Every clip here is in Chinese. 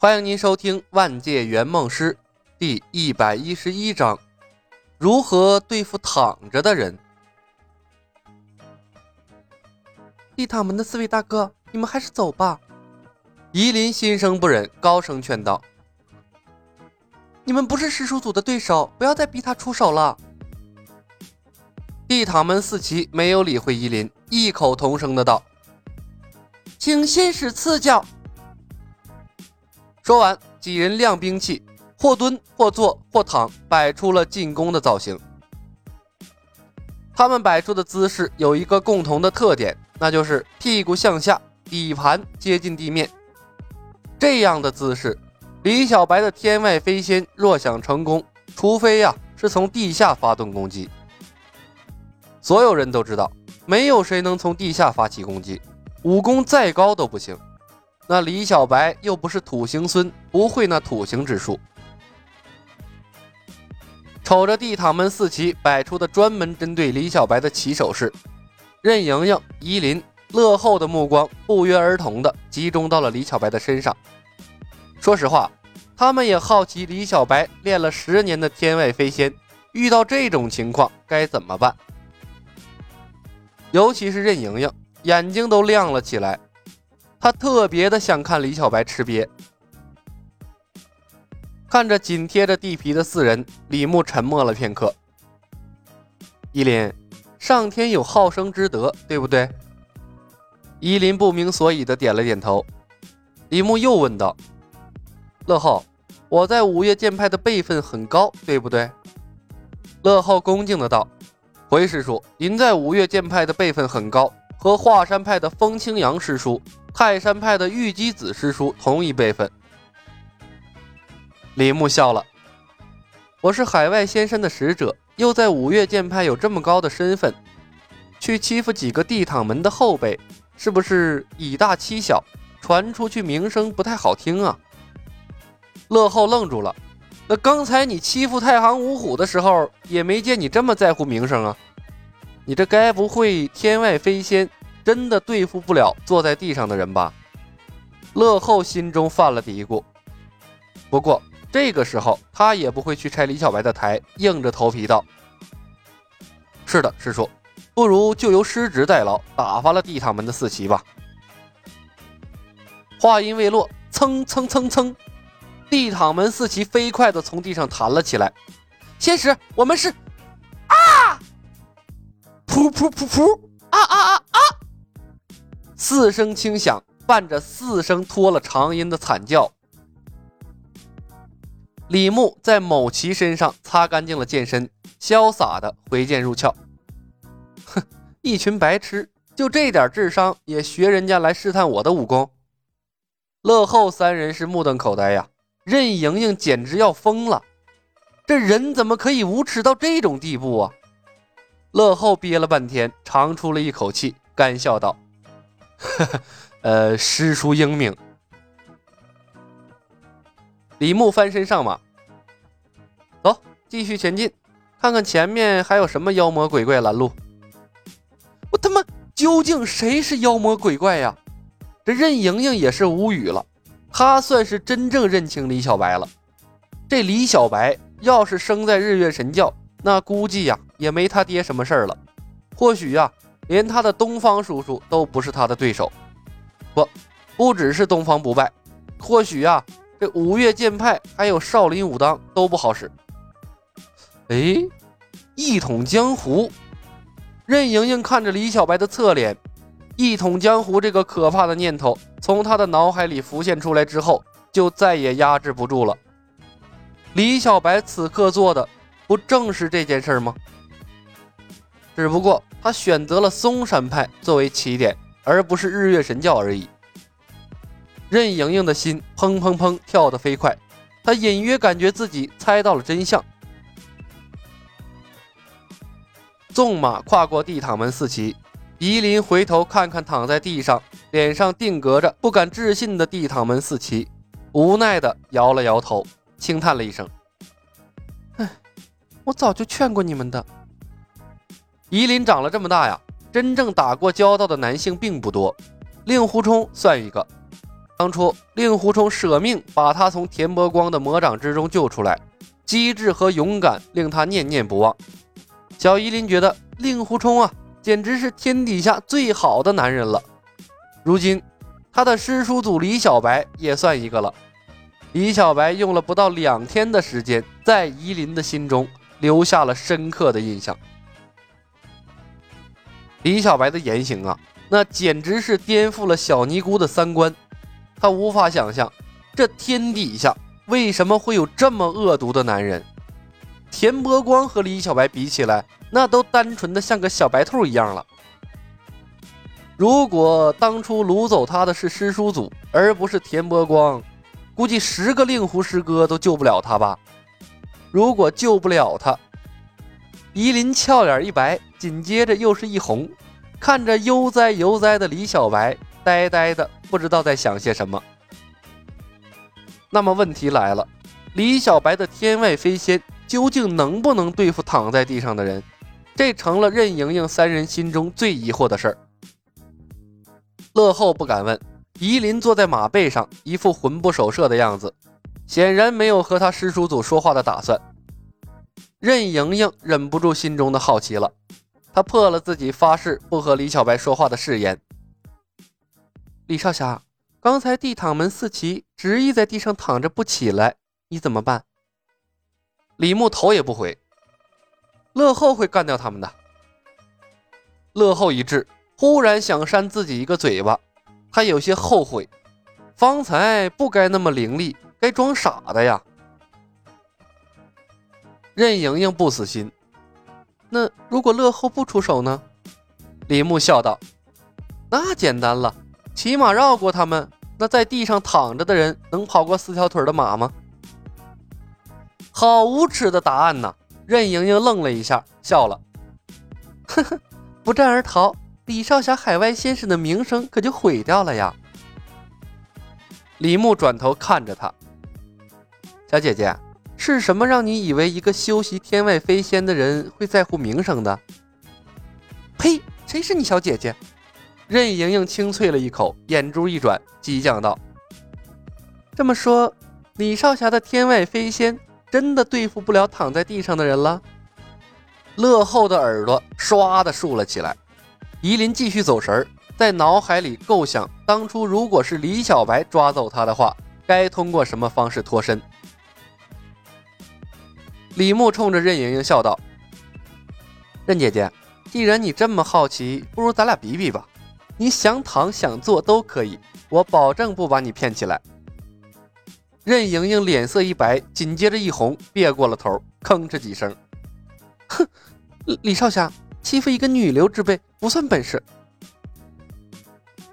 欢迎您收听《万界圆梦师》第一百一十一章：如何对付躺着的人。地躺门的四位大哥，你们还是走吧。夷林心生不忍，高声劝道：“你们不是师叔组的对手，不要再逼他出手了。”地躺门四旗没有理会夷林，异口同声的道：“请先使赐教。”说完，几人亮兵器，或蹲或坐或躺，摆出了进攻的造型。他们摆出的姿势有一个共同的特点，那就是屁股向下，底盘接近地面。这样的姿势，李小白的天外飞仙若想成功，除非呀是从地下发动攻击。所有人都知道，没有谁能从地下发起攻击，武功再高都不行。那李小白又不是土行孙，不会那土行之术。瞅着地躺门四旗摆出的专门针对李小白的起手式，任盈盈、依林、乐后的目光不约而同的集中到了李小白的身上。说实话，他们也好奇李小白练了十年的天外飞仙，遇到这种情况该怎么办。尤其是任盈盈，眼睛都亮了起来。他特别的想看李小白吃瘪。看着紧贴着地皮的四人，李牧沉默了片刻。依林，上天有好生之德，对不对？依林不明所以的点了点头。李牧又问道：“乐浩，我在五岳剑派的辈分很高，对不对？”乐浩恭敬的道：“回师叔，您在五岳剑派的辈分很高，和华山派的风清扬师叔。”泰山派的玉姬子师叔同一辈分。李牧笑了，我是海外仙山的使者，又在五岳剑派有这么高的身份，去欺负几个地躺门的后辈，是不是以大欺小？传出去名声不太好听啊。乐后愣住了，那刚才你欺负太行五虎的时候，也没见你这么在乎名声啊。你这该不会天外飞仙？真的对付不了坐在地上的人吧？乐后心中犯了嘀咕。不过这个时候他也不会去拆李小白的台，硬着头皮道：“是的，师叔，不如就由师侄代劳，打发了地躺门的四旗吧。”话音未落，蹭蹭蹭蹭，地躺门四旗飞快地从地上弹了起来。仙使，我们是啊！噗噗噗噗！啊啊啊啊！四声轻响，伴着四声拖了长音的惨叫。李牧在某奇身上擦干净了剑身，潇洒的回剑入鞘。哼，一群白痴，就这点智商也学人家来试探我的武功？乐后三人是目瞪口呆呀，任盈盈简直要疯了，这人怎么可以无耻到这种地步啊？乐后憋了半天，长出了一口气，干笑道。呵呵，呃，师叔英明。李牧翻身上马，走，继续前进，看看前面还有什么妖魔鬼怪拦路。我他妈，究竟谁是妖魔鬼怪呀？这任盈盈也是无语了，她算是真正认清李小白了。这李小白要是生在日月神教，那估计呀也没他爹什么事儿了。或许呀。连他的东方叔叔都不是他的对手，不，不只是东方不败，或许呀，这五岳剑派还有少林武当都不好使。哎，一统江湖！任盈盈看着李小白的侧脸，一统江湖这个可怕的念头从他的脑海里浮现出来之后，就再也压制不住了。李小白此刻做的，不正是这件事吗？只不过他选择了嵩山派作为起点，而不是日月神教而已。任盈盈的心砰砰砰跳得飞快，她隐约感觉自己猜到了真相。纵马跨过地躺门四旗，夷林回头看看躺在地上、脸上定格着不敢置信的地躺门四旗，无奈的摇了摇头，轻叹了一声：“唉，我早就劝过你们的。”夷陵长了这么大呀，真正打过交道的男性并不多，令狐冲算一个。当初令狐冲舍命把他从田伯光的魔掌之中救出来，机智和勇敢令他念念不忘。小依林觉得令狐冲啊，简直是天底下最好的男人了。如今，他的师叔祖李小白也算一个了。李小白用了不到两天的时间，在夷陵的心中留下了深刻的印象。李小白的言行啊，那简直是颠覆了小尼姑的三观。她无法想象，这天底下为什么会有这么恶毒的男人。田伯光和李小白比起来，那都单纯的像个小白兔一样了。如果当初掳走他的是师叔祖，而不是田伯光，估计十个令狐师哥都救不了他吧。如果救不了他，夷林俏脸一白，紧接着又是一红，看着悠哉悠哉的李小白，呆呆的。不知道在想些什么。那么问题来了，李小白的天外飞仙究竟能不能对付躺在地上的人？这成了任盈盈三人心中最疑惑的事儿。乐后不敢问，夷林坐在马背上，一副魂不守舍的样子，显然没有和他师叔祖说话的打算。任盈盈忍不住心中的好奇了，他破了自己发誓不和李小白说话的誓言。李少侠，刚才地躺门四奇执意在地上躺着不起来，你怎么办？李牧头也不回。乐后会干掉他们的。乐后一滞，忽然想扇自己一个嘴巴，他有些后悔，方才不该那么凌厉，该装傻的呀。任盈盈不死心，那如果乐后不出手呢？李牧笑道：“那简单了。”骑马绕过他们，那在地上躺着的人能跑过四条腿的马吗？好无耻的答案呐！任盈盈愣了一下，笑了，呵呵，不战而逃，李少侠海外先生的名声可就毁掉了呀。李牧转头看着他，小姐姐，是什么让你以为一个修习天外飞仙的人会在乎名声的？呸！谁是你小姐姐？任盈盈清脆了一口，眼珠一转，激将道：“这么说，李少侠的天外飞仙真的对付不了躺在地上的人了？”乐后的耳朵唰的竖了起来。夷林继续走神儿，在脑海里构想：当初如果是李小白抓走他的话，该通过什么方式脱身？李牧冲着任盈盈笑道：“任姐姐，既然你这么好奇，不如咱俩比比吧。”你想躺想坐都可以，我保证不把你骗起来。任盈盈脸色一白，紧接着一红，别过了头，吭哧几声：“哼，李少侠欺负一个女流之辈不算本事。”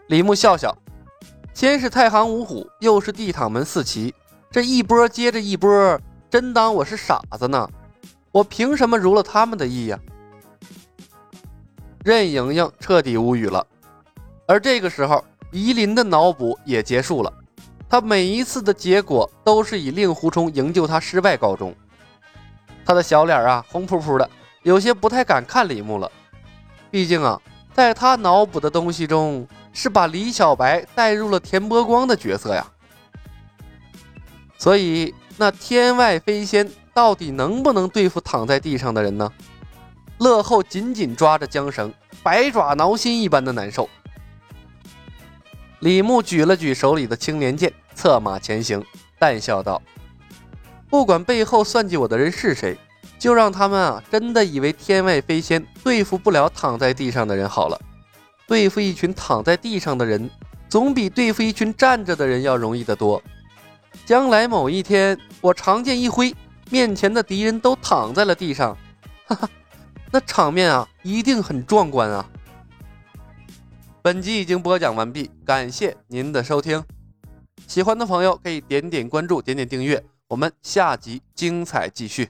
李牧笑笑，先是太行五虎，又是地躺门四奇，这一波接着一波，真当我是傻子呢？我凭什么如了他们的意呀？任盈盈彻底无语了。而这个时候，夷林的脑补也结束了。他每一次的结果都是以令狐冲营救他失败告终。他的小脸啊，红扑扑的，有些不太敢看李牧了。毕竟啊，在他脑补的东西中，是把李小白带入了田伯光的角色呀。所以，那天外飞仙到底能不能对付躺在地上的人呢？乐后紧紧抓着缰绳，百爪挠心一般的难受。李牧举了举手里的青莲剑，策马前行，淡笑道：“不管背后算计我的人是谁，就让他们啊真的以为天外飞仙对付不了躺在地上的人好了。对付一群躺在地上的人，总比对付一群站着的人要容易得多。将来某一天，我长剑一挥，面前的敌人都躺在了地上，哈哈，那场面啊，一定很壮观啊！”本集已经播讲完毕，感谢您的收听。喜欢的朋友可以点点关注，点点订阅，我们下集精彩继续。